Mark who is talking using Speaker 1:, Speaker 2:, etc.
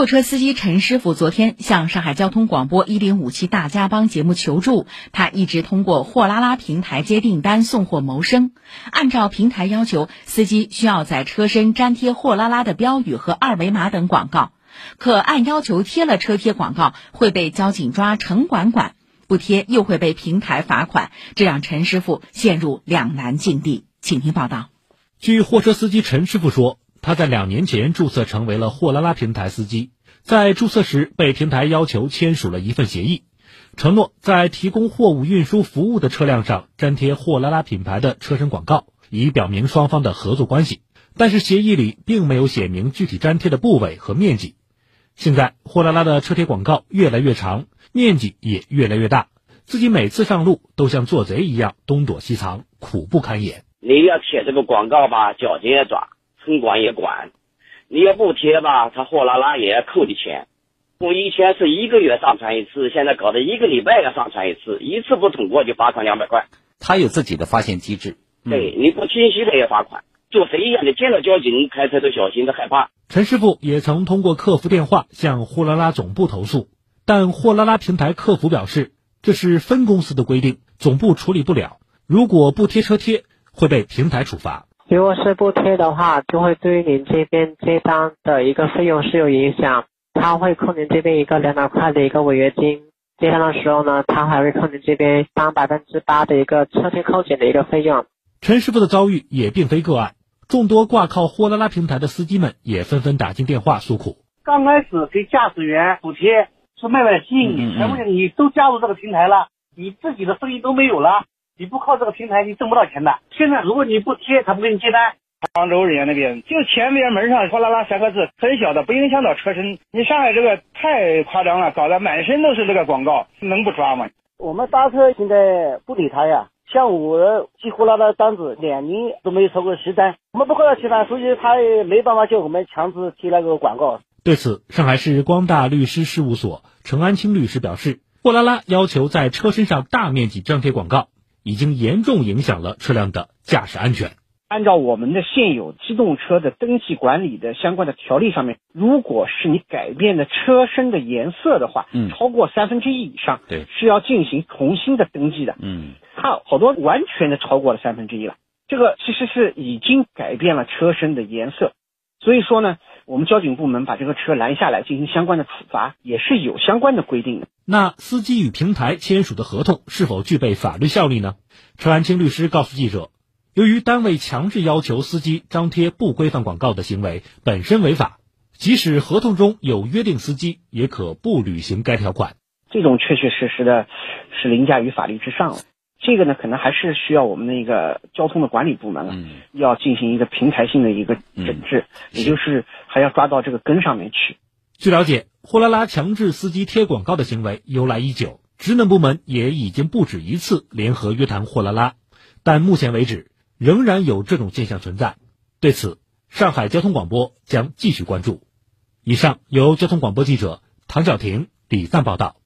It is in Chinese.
Speaker 1: 货车司机陈师傅昨天向上海交通广播一零五七大家帮节目求助，他一直通过货拉拉平台接订单送货谋生。按照平台要求，司机需要在车身粘贴货拉拉的标语和二维码等广告，可按要求贴了车贴广告会被交警抓城管管，不贴又会被平台罚款，这让陈师傅陷入两难境地。请听报道。
Speaker 2: 据货车司机陈师傅说。他在两年前注册成为了货拉拉平台司机，在注册时被平台要求签署了一份协议，承诺在提供货物运输服务的车辆上粘贴货拉拉品牌的车身广告，以表明双方的合作关系。但是协议里并没有写明具体粘贴的部位和面积。现在货拉拉的车贴广告越来越长，面积也越来越大，自己每次上路都像做贼一样东躲西藏，苦不堪言。
Speaker 3: 你要贴这个广告吧，交警也抓。城管也管，你要不贴吧，他货拉拉也要扣你钱。从以前是一个月上传一次，现在搞得一个礼拜要上传一次，一次不通过就罚款两百块。
Speaker 4: 他有自己的发现机制，
Speaker 3: 对，你不清晰他也罚款。做贼一样的，见到交警开车都小心，都害怕。
Speaker 2: 陈师傅也曾通过客服电话向货拉拉总部投诉，但货拉拉平台客服表示这是分公司的规定，总部处理不了。如果不贴车贴，会被平台处罚。
Speaker 5: 如果是不贴的话，就会对于您这边接单的一个费用是有影响，他会扣您这边一个两百块的一个违约金。接单的时候呢，他还会扣您这边当百分之八的一个车贴扣减的一个费用。
Speaker 2: 陈师傅的遭遇也并非个案，众多挂靠货拉拉平台的司机们也纷纷打进电话诉苦。
Speaker 6: 刚开始给驾驶员补贴是卖卖吸引你，全部你都加入这个平台了，你自己的生意都没有了。你不靠这个平台，你挣不到钱的。现在如果你不贴，他不给你接单。
Speaker 7: 杭州人家那边就前边门上“哗啦啦”三个字，很小的，不影响到车身。你上海这个太夸张了，搞得满身都是这个广告，能不抓吗？
Speaker 8: 我们搭车现在不理他呀。像我寄货拉拉单子，两年都没有超过十单，我们不靠他贴单，所以他也没办法叫我们强制贴那个广告。
Speaker 2: 对此，上海市光大律师事务所陈安清律师表示，货拉拉要求在车身上大面积张贴广告。已经严重影响了车辆的驾驶安全。
Speaker 9: 按照我们的现有机动车的登记管理的相关的条例上面，如果是你改变的车身的颜色的话，嗯，超过三分之一以上，
Speaker 4: 对，
Speaker 9: 是要进行重新的登记的。
Speaker 4: 嗯，
Speaker 9: 它好多完全的超过了三分之一了，这个其实是已经改变了车身的颜色。所以说呢，我们交警部门把这个车拦下来进行相关的处罚，也是有相关的规定的。
Speaker 2: 那司机与平台签署的合同是否具备法律效力呢？陈安青律师告诉记者，由于单位强制要求司机张贴不规范广告的行为本身违法，即使合同中有约定，司机也可不履行该条款。
Speaker 9: 这种确确实实的是凌驾于法律之上了。这个呢，可能还是需要我们那个交通的管理部门了，要进行一个平台性的一个整治，也就是还要抓到这个根上面去。
Speaker 2: 据了解，货拉拉强制司机贴广告的行为由来已久，职能部门也已经不止一次联合约谈货拉拉，但目前为止仍然有这种现象存在。对此，上海交通广播将继续关注。以上由交通广播记者唐小婷、李赞报道。